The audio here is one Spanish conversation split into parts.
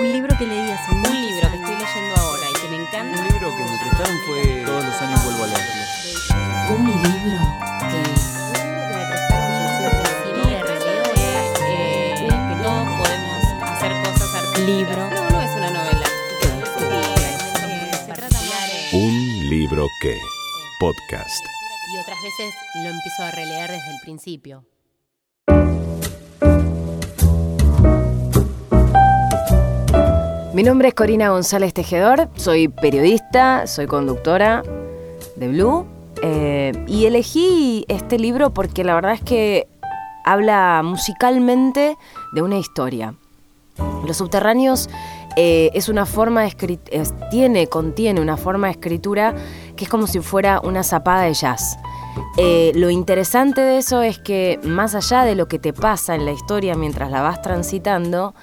Un libro que leí hace Un libro que estoy años. leyendo ahora y que me encanta. Un libro que me prestaron fue Todos los años vuelvo a leerlo. Un libro que me prestaron que siempre releo es eh, que todos podemos hacer cosas artísticas. Libro. No, no es una novela. Eh, se trata de... Un libro que. Podcast. Y otras veces lo empiezo a releer desde el principio. Mi nombre es Corina González Tejedor, soy periodista, soy conductora de Blue eh, y elegí este libro porque la verdad es que habla musicalmente de una historia. Los subterráneos eh, es una forma tiene, contiene una forma de escritura que es como si fuera una zapada de jazz. Eh, lo interesante de eso es que más allá de lo que te pasa en la historia mientras la vas transitando,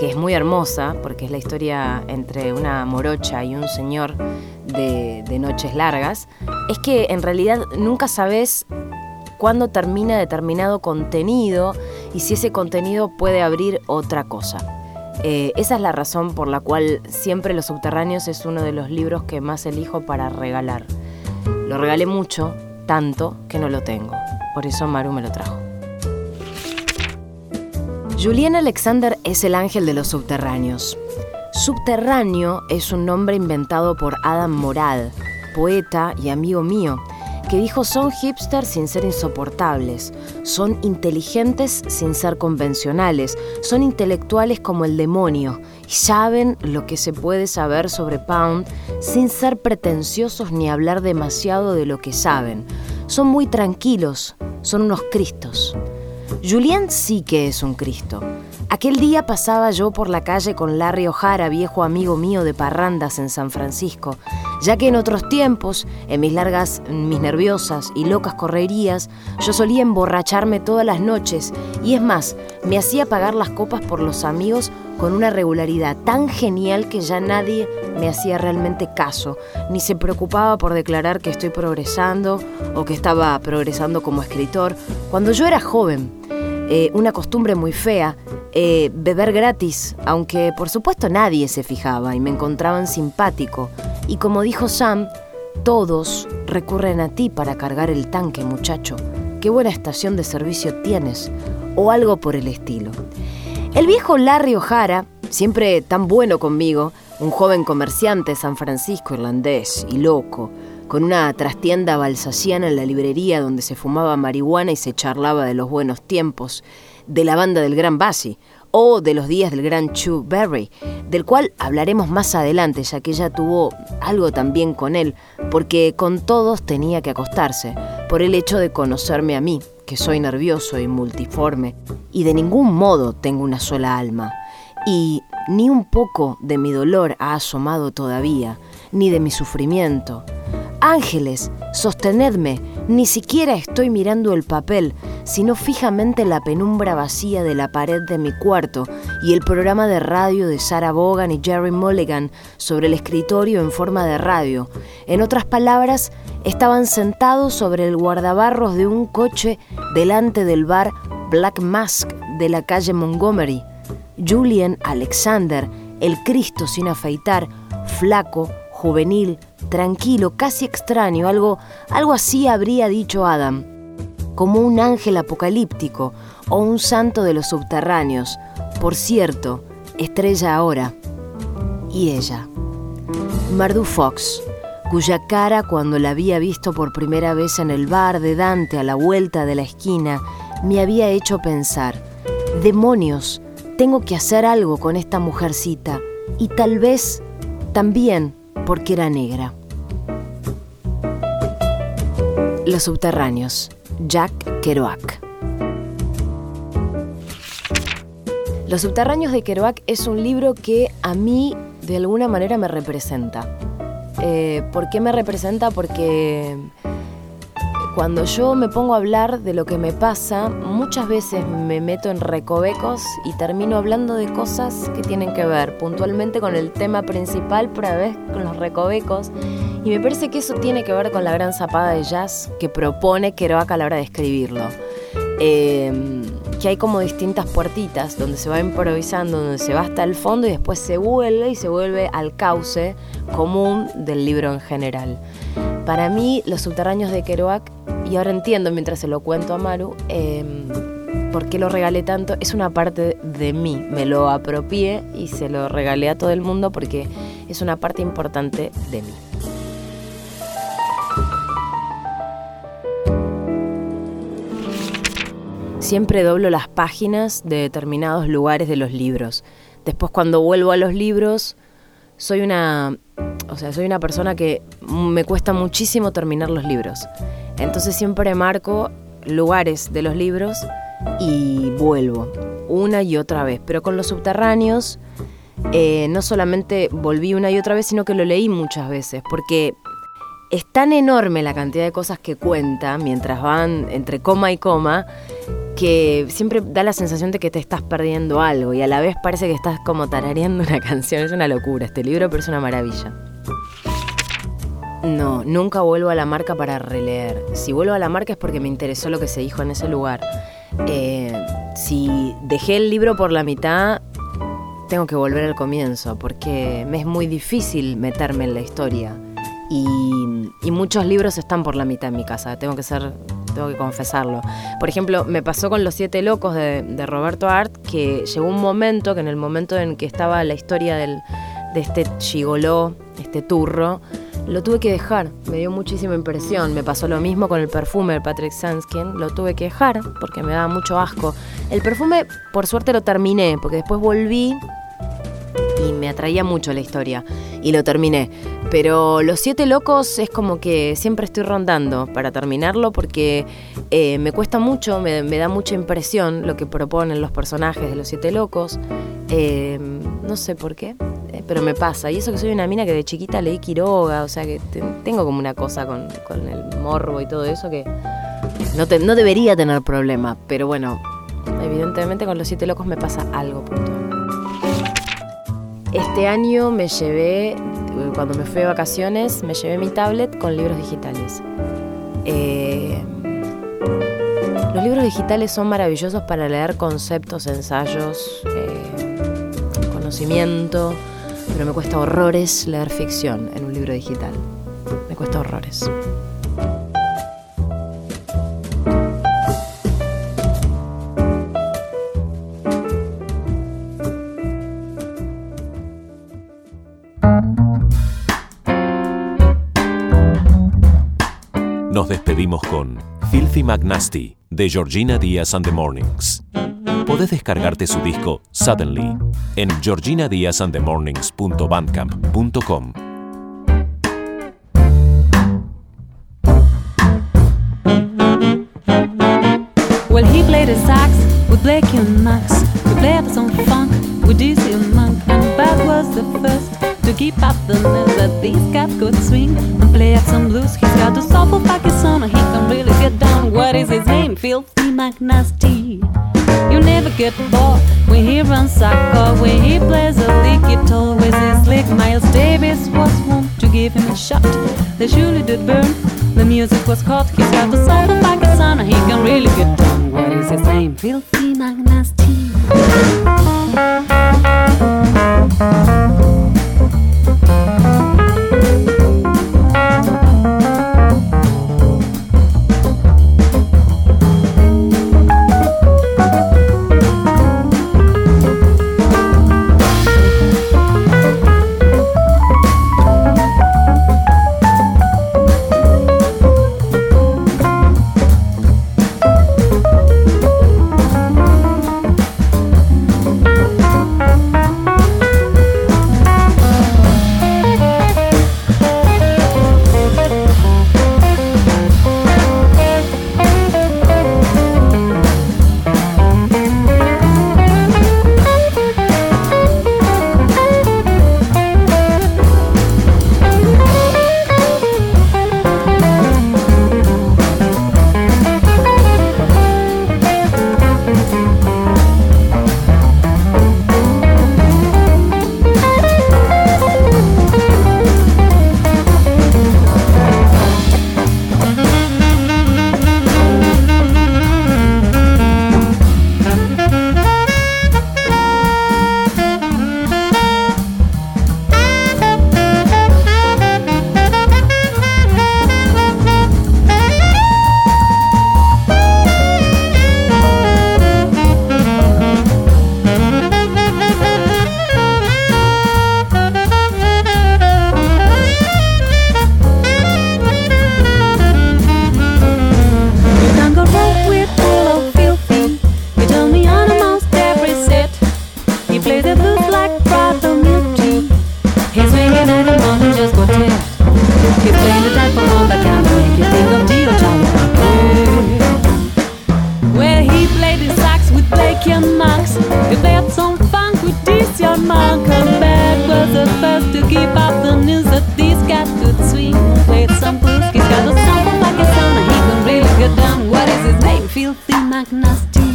que es muy hermosa, porque es la historia entre una morocha y un señor de, noches largas, es que en realidad nunca sabes cuándo termina determinado contenido y si ese contenido puede abrir otra cosa. Eh, esa es la razón por la cual siempre Los Subterráneos es uno de los libros que más elijo para regalar. Lo regalé mucho, tanto que no lo tengo. Por eso Maru me lo trajo. Julian Alexander es el ángel de los subterráneos. Subterráneo es un nombre inventado por Adam Morad, poeta y amigo mío, que dijo son hipsters sin ser insoportables, son inteligentes sin ser convencionales, son intelectuales como el demonio y saben lo que se puede saber sobre Pound sin ser pretenciosos ni hablar demasiado de lo que saben. Son muy tranquilos, son unos cristos. Julián sí que es un Cristo. Aquel día pasaba yo por la calle con Larry O'Hara, viejo amigo mío de parrandas en San Francisco, ya que en otros tiempos, en mis largas, mis nerviosas y locas correrías, yo solía emborracharme todas las noches y es más, me hacía pagar las copas por los amigos con una regularidad tan genial que ya nadie me hacía realmente caso, ni se preocupaba por declarar que estoy progresando o que estaba progresando como escritor. Cuando yo era joven, eh, una costumbre muy fea, eh, beber gratis, aunque por supuesto nadie se fijaba y me encontraban simpático. Y como dijo Sam, todos recurren a ti para cargar el tanque, muchacho. Qué buena estación de servicio tienes, o algo por el estilo. El viejo Larry O'Hara, siempre tan bueno conmigo, un joven comerciante San Francisco irlandés y loco, con una trastienda balsaciana en la librería donde se fumaba marihuana y se charlaba de los buenos tiempos, de la banda del Gran Bassi o de los días del Gran Chu Berry, del cual hablaremos más adelante, ya que ella tuvo algo también con él, porque con todos tenía que acostarse, por el hecho de conocerme a mí, que soy nervioso y multiforme, y de ningún modo tengo una sola alma, y ni un poco de mi dolor ha asomado todavía, ni de mi sufrimiento. Ángeles, sostenedme, ni siquiera estoy mirando el papel, sino fijamente la penumbra vacía de la pared de mi cuarto y el programa de radio de Sarah Vaughan y Jerry Mulligan sobre el escritorio en forma de radio. En otras palabras, estaban sentados sobre el guardabarros de un coche delante del bar Black Mask de la calle Montgomery. Julian Alexander, el Cristo sin afeitar, flaco, juvenil, tranquilo, casi extraño, algo, algo así habría dicho Adam, como un ángel apocalíptico o un santo de los subterráneos. Por cierto, estrella ahora. Y ella, Mardu Fox, cuya cara cuando la había visto por primera vez en el bar de Dante a la vuelta de la esquina, me había hecho pensar, demonios, tengo que hacer algo con esta mujercita, y tal vez también porque era negra. Los subterráneos, Jack Kerouac. Los subterráneos de Kerouac es un libro que a mí de alguna manera me representa. Eh, ¿Por qué me representa? Porque cuando yo me pongo a hablar de lo que me pasa, muchas veces me meto en recovecos y termino hablando de cosas que tienen que ver puntualmente con el tema principal, pero a veces con los recovecos. Y me parece que eso tiene que ver con la gran zapada de jazz que propone Kerouac a la hora de escribirlo. Eh, que hay como distintas puertitas donde se va improvisando, donde se va hasta el fondo y después se vuelve y se vuelve al cauce común del libro en general. Para mí, Los subterráneos de Kerouac, y ahora entiendo mientras se lo cuento a Maru, em, por qué lo regalé tanto, es una parte de mí. Me lo apropié y se lo regalé a todo el mundo porque es una parte importante de mí. Siempre doblo las páginas de determinados lugares de los libros. Después cuando vuelvo a los libros, soy una, o sea, soy una persona que me cuesta muchísimo terminar los libros. Entonces siempre marco lugares de los libros y vuelvo una y otra vez. Pero con los subterráneos eh, no solamente volví una y otra vez, sino que lo leí muchas veces, porque es tan enorme la cantidad de cosas que cuenta mientras van entre coma y coma que siempre da la sensación de que te estás perdiendo algo y a la vez parece que estás como tarareando una canción. Es una locura este libro, pero es una maravilla. No, nunca vuelvo a la marca para releer. Si vuelvo a la marca es porque me interesó lo que se dijo en ese lugar. Eh, si dejé el libro por la mitad, tengo que volver al comienzo, porque me es muy difícil meterme en la historia. Y, muchos libros están por la mitad en mi casa, tengo que ser, tengo que confesarlo. Por ejemplo, me pasó con Los Siete Locos de, Roberto Art, que llegó un momento, que en el momento en que estaba la historia del, de este chigoló, este turro, lo tuve que dejar, me dio muchísima impresión. Me pasó lo mismo con el perfume de Patrick Sanskin, lo tuve que dejar porque me daba mucho asco. El perfume, por suerte, lo terminé, porque después volví y me atraía mucho la historia y lo terminé. Pero Los Siete Locos es como que siempre estoy rondando para terminarlo porque eh, me cuesta mucho, me, da mucha impresión lo que proponen los personajes de Los Siete Locos. Eh, no sé por qué, pero me pasa. Y eso que soy una mina que de chiquita leí Quiroga, o sea que tengo como una cosa con, el morbo y todo eso que no, no debería tener problema. Pero bueno, evidentemente con Los Siete Locos me pasa algo puntual. Este año me llevé, cuando me fui de vacaciones, me llevé mi tablet con libros digitales. Eh, los libros digitales son maravillosos para leer conceptos, ensayos, eh, conocimiento, pero me cuesta horrores leer ficción en un libro digital. Me cuesta horrores. Nos despedimos con Filthy McNasty de Georgina Díaz and the Mornings. Podés descargarte su disco Suddenly en georginadiazandthemornings.bandcamp.com. Well, he played his sax with Blake and Max. We played some funk with DC Monk, and Bad was the first to keep up the nerve that these cats could swing and play at some blues. He's got the soulful Pakistan, he can really get down. What is his name? Filthy McNasty. You never get bored when he runs soccer, when he plays a league, it always is slick. Miles Davis was one to give him a shot. They surely did burn. The music was caught. He's got the soul of Pakistan, he can really get down. What is his name? Filthy Played some blues, he's got a sample like a son, he can really get down. What is his name? Filthy McNasty.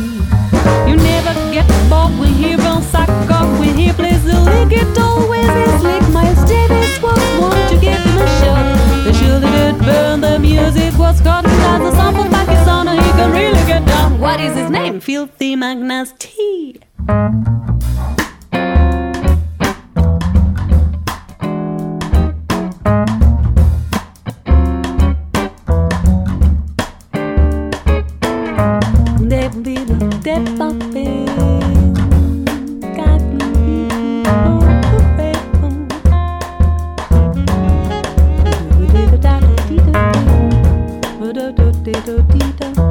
You never get bored when he runs sack off when he plays the lick. It always is lick. Miles Davis was one to give him a shot. The surely did burn. The music was caught. Got the sample back his on, he can really get down. What is his name? Filthy Magnus T. little dee da.